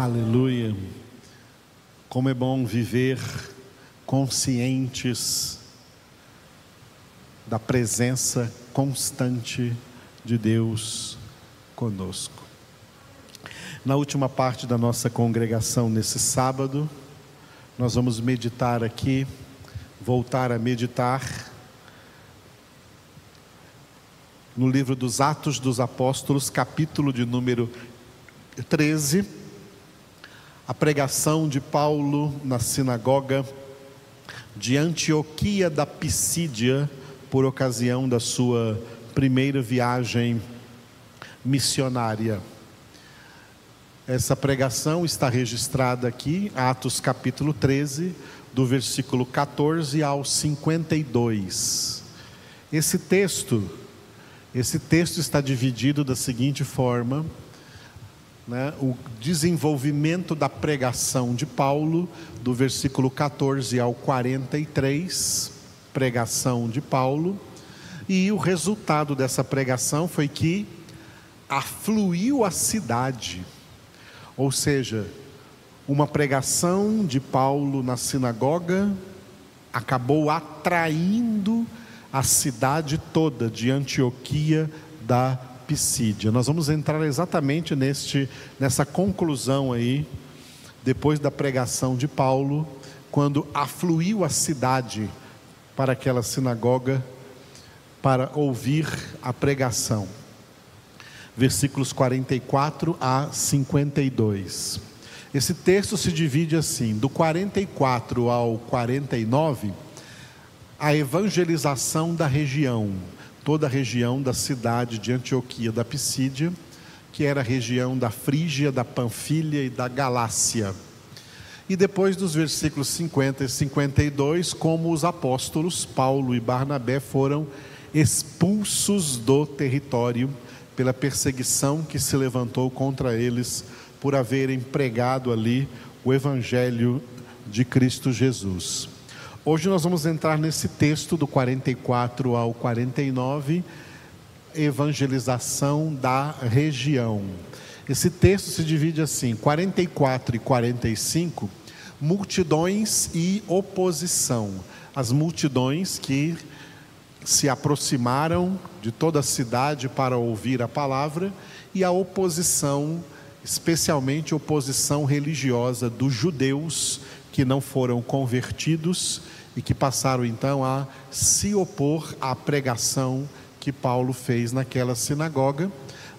Aleluia. Como é bom viver conscientes da presença constante de Deus conosco. Na última parte da nossa congregação nesse sábado, nós vamos meditar aqui, voltar a meditar no livro dos Atos dos Apóstolos, capítulo de número 13, a pregação de Paulo na sinagoga de Antioquia da Pisídia, por ocasião da sua primeira viagem missionária. Essa pregação está registrada aqui, Atos capítulo 13, do versículo 14 ao 52. Esse texto, esse texto está dividido da seguinte forma: né, o desenvolvimento da pregação de Paulo, do versículo 14 ao 43, pregação de Paulo, e o resultado dessa pregação foi que afluiu a cidade. Ou seja, uma pregação de Paulo na sinagoga acabou atraindo a cidade toda de Antioquia da Pisídia. Nós vamos entrar exatamente neste nessa conclusão aí depois da pregação de Paulo, quando afluiu a cidade para aquela sinagoga para ouvir a pregação versículos 44 a 52. Esse texto se divide assim: do 44 ao 49, a evangelização da região, toda a região da cidade de Antioquia da Pisídia, que era a região da Frígia, da Panfilha e da Galácia. E depois dos versículos 50 e 52, como os apóstolos Paulo e Barnabé foram expulsos do território pela perseguição que se levantou contra eles por haverem pregado ali o Evangelho de Cristo Jesus. Hoje nós vamos entrar nesse texto do 44 ao 49, evangelização da região. Esse texto se divide assim: 44 e 45, multidões e oposição. As multidões que se aproximaram de toda a cidade para ouvir a palavra e a oposição, especialmente oposição religiosa dos judeus que não foram convertidos e que passaram então a se opor à pregação que Paulo fez naquela sinagoga.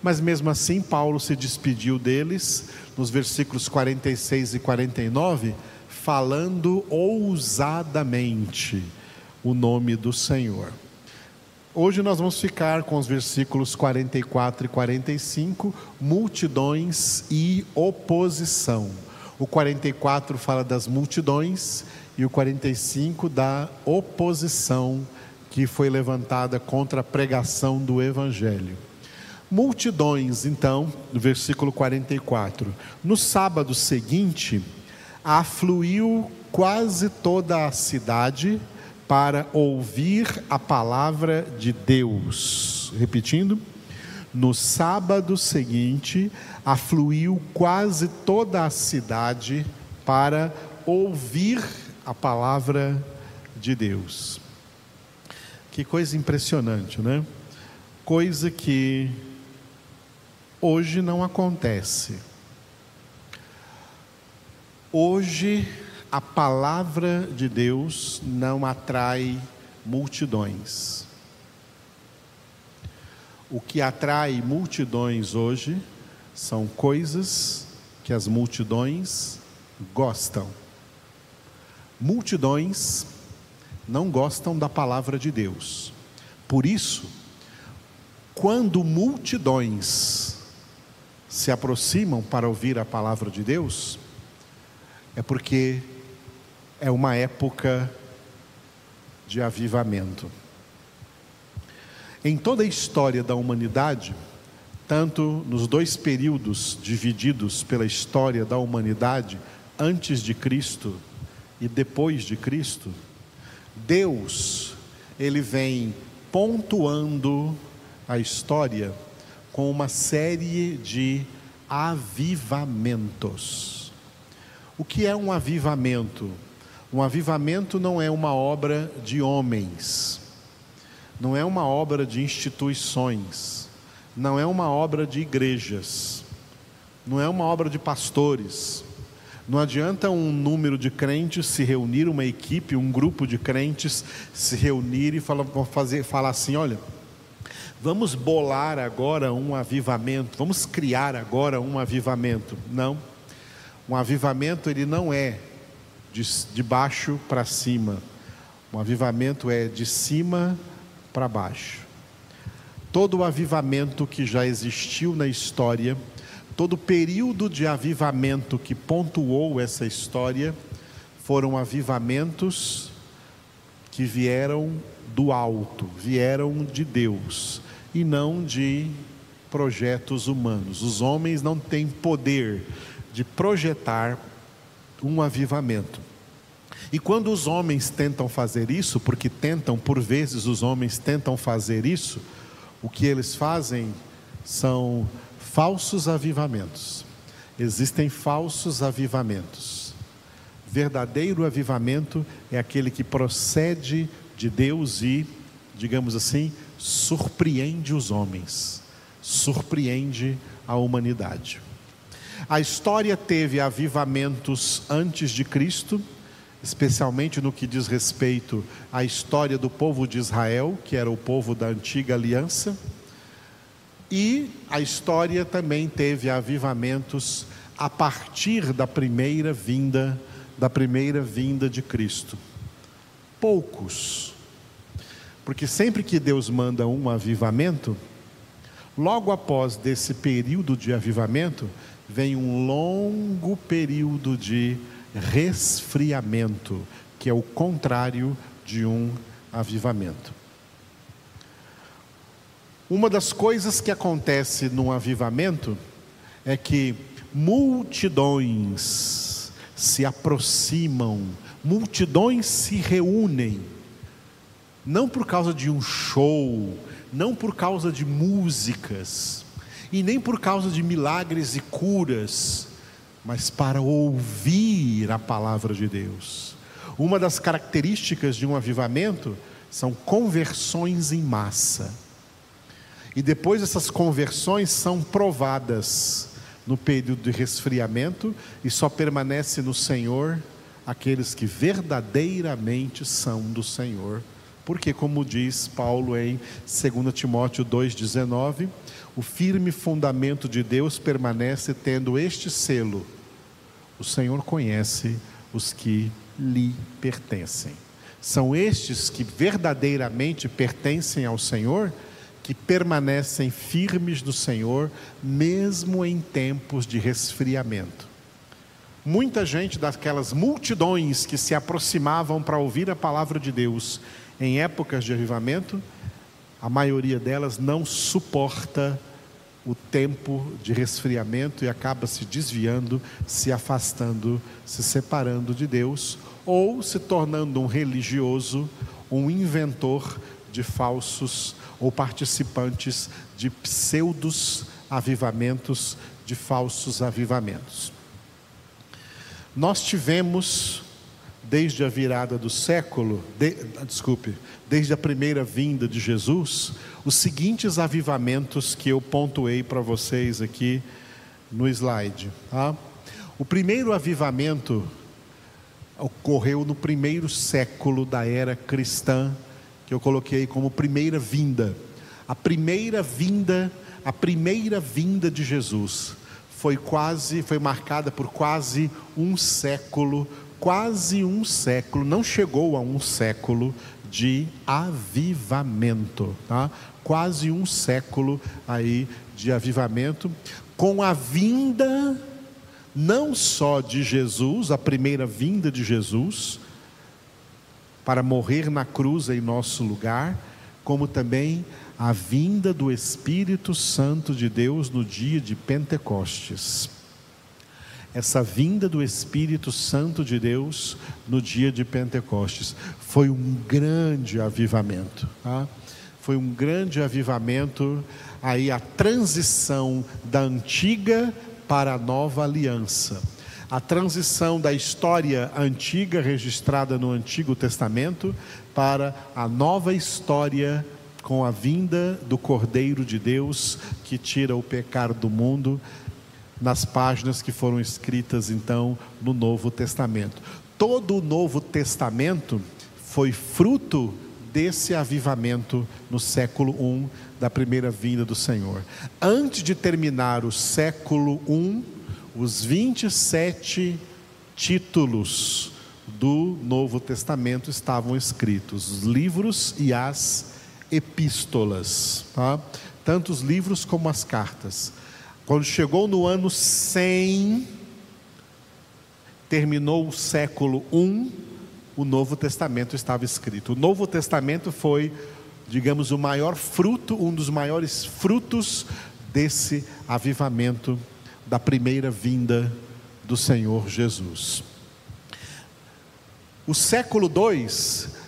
Mas mesmo assim, Paulo se despediu deles nos versículos 46 e 49, falando ousadamente o nome do Senhor. Hoje nós vamos ficar com os versículos 44 e 45, multidões e oposição. O 44 fala das multidões e o 45 da oposição que foi levantada contra a pregação do evangelho. Multidões, então, no versículo 44. No sábado seguinte, afluiu quase toda a cidade para ouvir a palavra de Deus. Repetindo, no sábado seguinte, afluiu quase toda a cidade para ouvir a palavra de Deus. Que coisa impressionante, né? Coisa que hoje não acontece. Hoje a palavra de Deus não atrai multidões. O que atrai multidões hoje são coisas que as multidões gostam. Multidões não gostam da palavra de Deus. Por isso, quando multidões se aproximam para ouvir a palavra de Deus, é porque é uma época de avivamento. Em toda a história da humanidade, tanto nos dois períodos divididos pela história da humanidade, antes de Cristo e depois de Cristo, Deus, ele vem pontuando a história com uma série de avivamentos. O que é um avivamento? Um avivamento não é uma obra de homens, não é uma obra de instituições, não é uma obra de igrejas, não é uma obra de pastores. Não adianta um número de crentes se reunir, uma equipe, um grupo de crentes se reunir e falar, fazer, falar assim: olha, vamos bolar agora um avivamento, vamos criar agora um avivamento. Não. Um avivamento ele não é de, de baixo para cima. Um avivamento é de cima para baixo. Todo o avivamento que já existiu na história, todo o período de avivamento que pontuou essa história, foram avivamentos que vieram do alto, vieram de Deus e não de projetos humanos. Os homens não têm poder de projetar um avivamento. E quando os homens tentam fazer isso, porque tentam, por vezes os homens tentam fazer isso, o que eles fazem são falsos avivamentos. Existem falsos avivamentos. Verdadeiro avivamento é aquele que procede de Deus e, digamos assim, surpreende os homens, surpreende a humanidade. A história teve avivamentos antes de Cristo, especialmente no que diz respeito à história do povo de Israel, que era o povo da antiga aliança. E a história também teve avivamentos a partir da primeira vinda, da primeira vinda de Cristo. Poucos. Porque sempre que Deus manda um avivamento, logo após desse período de avivamento, vem um longo período de resfriamento, que é o contrário de um avivamento. Uma das coisas que acontece num avivamento é que multidões se aproximam, multidões se reúnem, não por causa de um show, não por causa de músicas, e nem por causa de milagres e curas, mas para ouvir a palavra de Deus. Uma das características de um avivamento são conversões em massa. E depois essas conversões são provadas no período de resfriamento e só permanece no Senhor aqueles que verdadeiramente são do Senhor. Porque, como diz Paulo em 2 Timóteo 2,19, o firme fundamento de Deus permanece tendo este selo: o Senhor conhece os que lhe pertencem. São estes que verdadeiramente pertencem ao Senhor que permanecem firmes no Senhor, mesmo em tempos de resfriamento. Muita gente daquelas multidões que se aproximavam para ouvir a palavra de Deus em épocas de avivamento, a maioria delas não suporta o tempo de resfriamento e acaba se desviando, se afastando, se separando de Deus ou se tornando um religioso, um inventor de falsos ou participantes de pseudos avivamentos, de falsos avivamentos. Nós tivemos desde a virada do século, de, desculpe, desde a primeira vinda de Jesus, os seguintes avivamentos que eu pontuei para vocês aqui no slide. Tá? O primeiro avivamento ocorreu no primeiro século da era cristã, que eu coloquei como primeira vinda. A primeira vinda, a primeira vinda de Jesus foi quase, foi marcada por quase um século quase um século, não chegou a um século de avivamento, tá? Quase um século aí de avivamento, com a vinda não só de Jesus, a primeira vinda de Jesus, para morrer na cruz em nosso lugar, como também a vinda do Espírito Santo de Deus no dia de Pentecostes essa vinda do Espírito Santo de Deus no dia de Pentecostes. Foi um grande avivamento. Tá? Foi um grande avivamento aí a transição da antiga para a nova aliança. A transição da história antiga registrada no Antigo Testamento para a nova história com a vinda do Cordeiro de Deus que tira o pecado do mundo nas páginas que foram escritas então no Novo Testamento. Todo o Novo Testamento foi fruto desse avivamento no século I da primeira vinda do Senhor. Antes de terminar o século I, os 27 títulos do Novo Testamento estavam escritos, os livros e as epístolas, tá? tanto os livros como as cartas. Quando chegou no ano 100, terminou o século I, o Novo Testamento estava escrito. O Novo Testamento foi, digamos, o maior fruto, um dos maiores frutos desse avivamento da primeira vinda do Senhor Jesus. O século II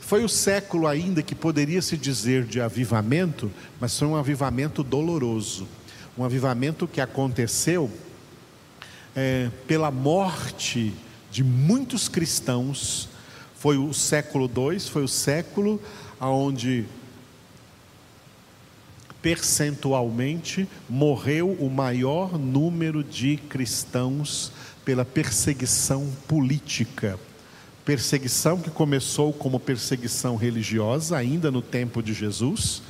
foi o século ainda que poderia se dizer de avivamento, mas foi um avivamento doloroso. Um avivamento que aconteceu é, pela morte de muitos cristãos. Foi o século II, foi o século onde percentualmente morreu o maior número de cristãos pela perseguição política. Perseguição que começou como perseguição religiosa, ainda no tempo de Jesus,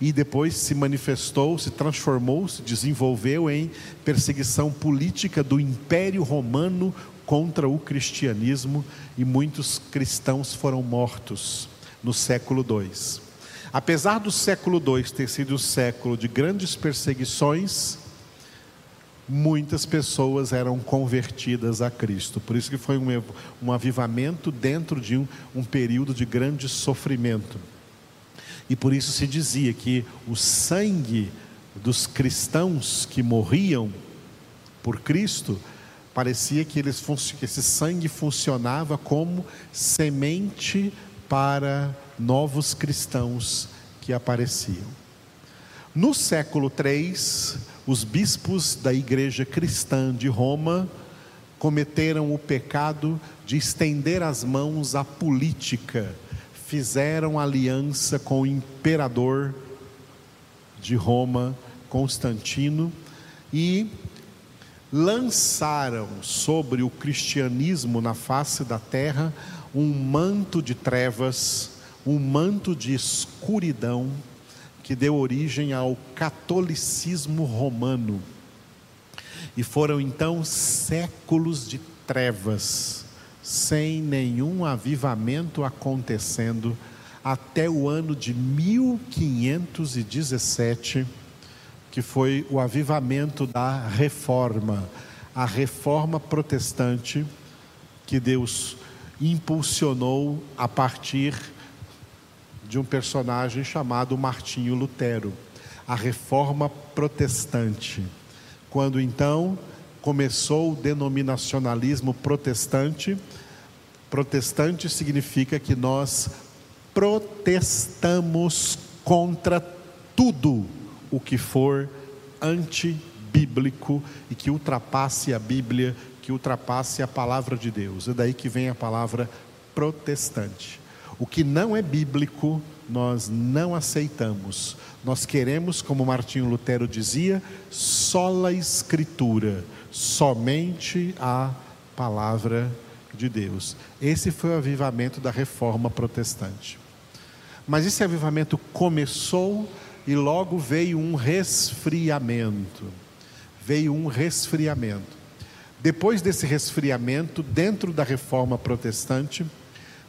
e depois se manifestou, se transformou, se desenvolveu em perseguição política do Império Romano contra o cristianismo, e muitos cristãos foram mortos no século II. Apesar do século II ter sido um século de grandes perseguições, muitas pessoas eram convertidas a Cristo. Por isso que foi um, um avivamento dentro de um, um período de grande sofrimento. E por isso se dizia que o sangue dos cristãos que morriam por Cristo, parecia que, eles, que esse sangue funcionava como semente para novos cristãos que apareciam. No século III, os bispos da igreja cristã de Roma cometeram o pecado de estender as mãos à política, fizeram aliança com o imperador de Roma, Constantino, e lançaram sobre o cristianismo na face da terra um manto de trevas, um manto de escuridão que deu origem ao catolicismo romano. E foram então séculos de trevas, sem nenhum avivamento acontecendo, até o ano de 1517, que foi o avivamento da reforma, a reforma protestante que Deus impulsionou a partir de um personagem chamado Martinho Lutero, a reforma protestante. Quando então começou o denominacionalismo protestante, protestante significa que nós protestamos contra tudo o que for antibíblico e que ultrapasse a Bíblia que ultrapasse a palavra de Deus. É daí que vem a palavra protestante. O que não é bíblico, nós não aceitamos. Nós queremos, como Martinho Lutero dizia, sola escritura, somente a palavra de Deus. Esse foi o avivamento da reforma protestante. Mas esse avivamento começou e logo veio um resfriamento. Veio um resfriamento. Depois desse resfriamento, dentro da reforma protestante,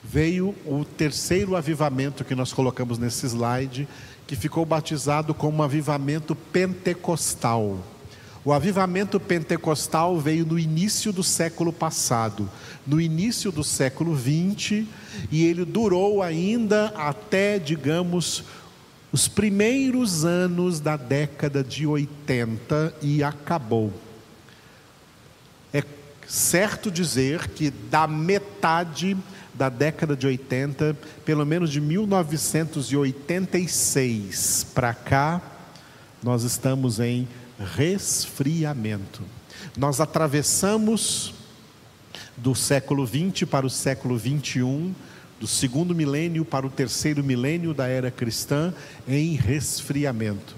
veio o terceiro avivamento que nós colocamos nesse slide, que ficou batizado como avivamento pentecostal. O avivamento pentecostal veio no início do século passado, no início do século 20, e ele durou ainda até, digamos, os primeiros anos da década de 80 e acabou certo dizer que da metade da década de 80, pelo menos de 1986 para cá, nós estamos em resfriamento. Nós atravessamos do século 20 para o século 21, do segundo milênio para o terceiro milênio da era cristã, em resfriamento.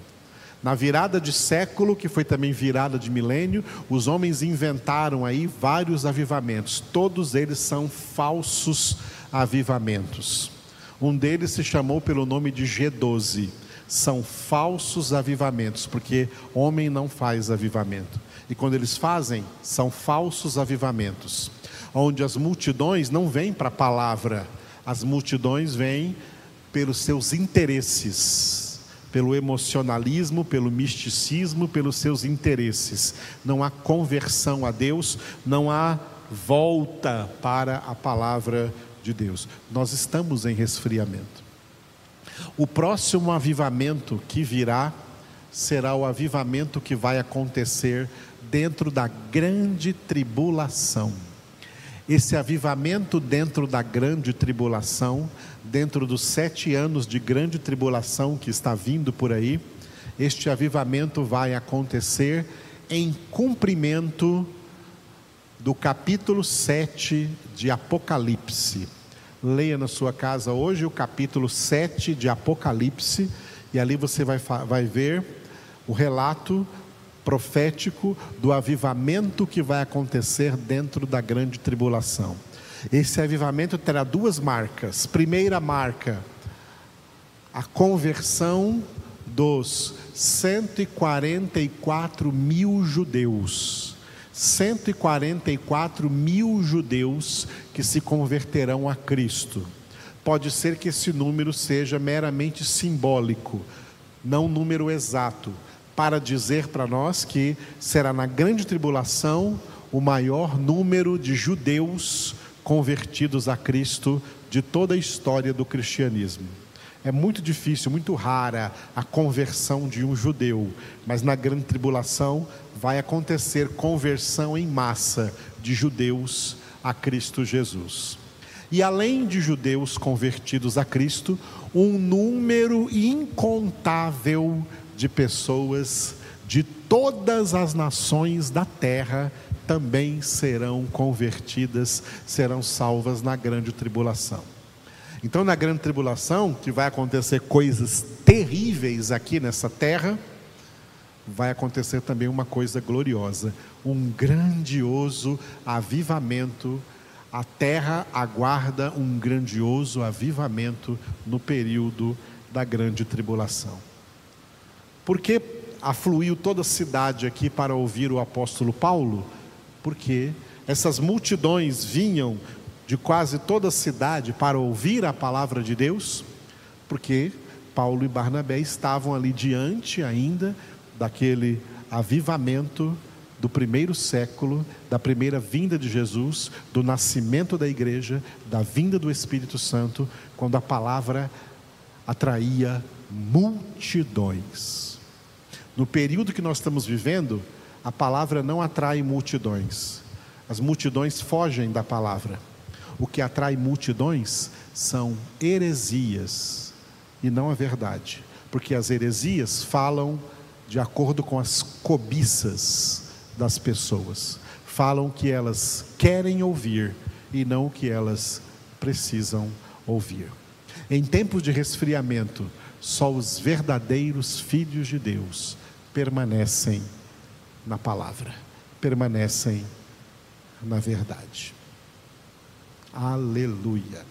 Na virada de século, que foi também virada de milênio, os homens inventaram aí vários avivamentos. Todos eles são falsos avivamentos. Um deles se chamou pelo nome de G12. São falsos avivamentos, porque homem não faz avivamento. E quando eles fazem, são falsos avivamentos, onde as multidões não vêm para a palavra, as multidões vêm pelos seus interesses, pelo emocionalismo, pelo misticismo, pelos seus interesses. Não há conversão a Deus, não há volta para a palavra de Deus. Nós estamos em resfriamento. O próximo avivamento que virá será o avivamento que vai acontecer dentro da grande tribulação. Esse avivamento dentro da grande tribulação, dentro dos sete anos de grande tribulação que está vindo por aí, este avivamento vai acontecer em cumprimento do capítulo 7 de Apocalipse. Leia na sua casa hoje o capítulo 7 de Apocalipse, e ali você vai, vai ver o relato profético do avivamento que vai acontecer dentro da grande tribulação. Esse avivamento terá duas marcas. Primeira marca, a conversão dos 144 mil judeus 144 mil judeus que se converterão a Cristo. Pode ser que esse número seja meramente simbólico, não número exato, para dizer para nós que será na grande tribulação o maior número de judeus convertidos a Cristo de toda a história do cristianismo. É muito difícil, muito rara a conversão de um judeu, mas na grande tribulação vai acontecer conversão em massa de judeus a Cristo Jesus. E além de judeus convertidos a Cristo, um número incontável de pessoas de todas as nações da terra também serão convertidas, serão salvas na grande tribulação. Então, na grande tribulação, que vai acontecer coisas terríveis aqui nessa terra, vai acontecer também uma coisa gloriosa, um grandioso avivamento. A terra aguarda um grandioso avivamento no período da grande tribulação. Por que afluiu toda a cidade aqui para ouvir o apóstolo Paulo? Porque essas multidões vinham de quase toda a cidade para ouvir a palavra de Deus, porque Paulo e Barnabé estavam ali diante ainda daquele avivamento do primeiro século, da primeira vinda de Jesus, do nascimento da igreja, da vinda do Espírito Santo, quando a palavra atraía multidões. No período que nós estamos vivendo, a palavra não atrai multidões, as multidões fogem da palavra. O que atrai multidões são heresias. E não a verdade, porque as heresias falam de acordo com as cobiças das pessoas, falam o que elas querem ouvir e não o que elas precisam ouvir. Em tempos de resfriamento, só os verdadeiros filhos de Deus permanecem na palavra, permanecem na verdade. Aleluia.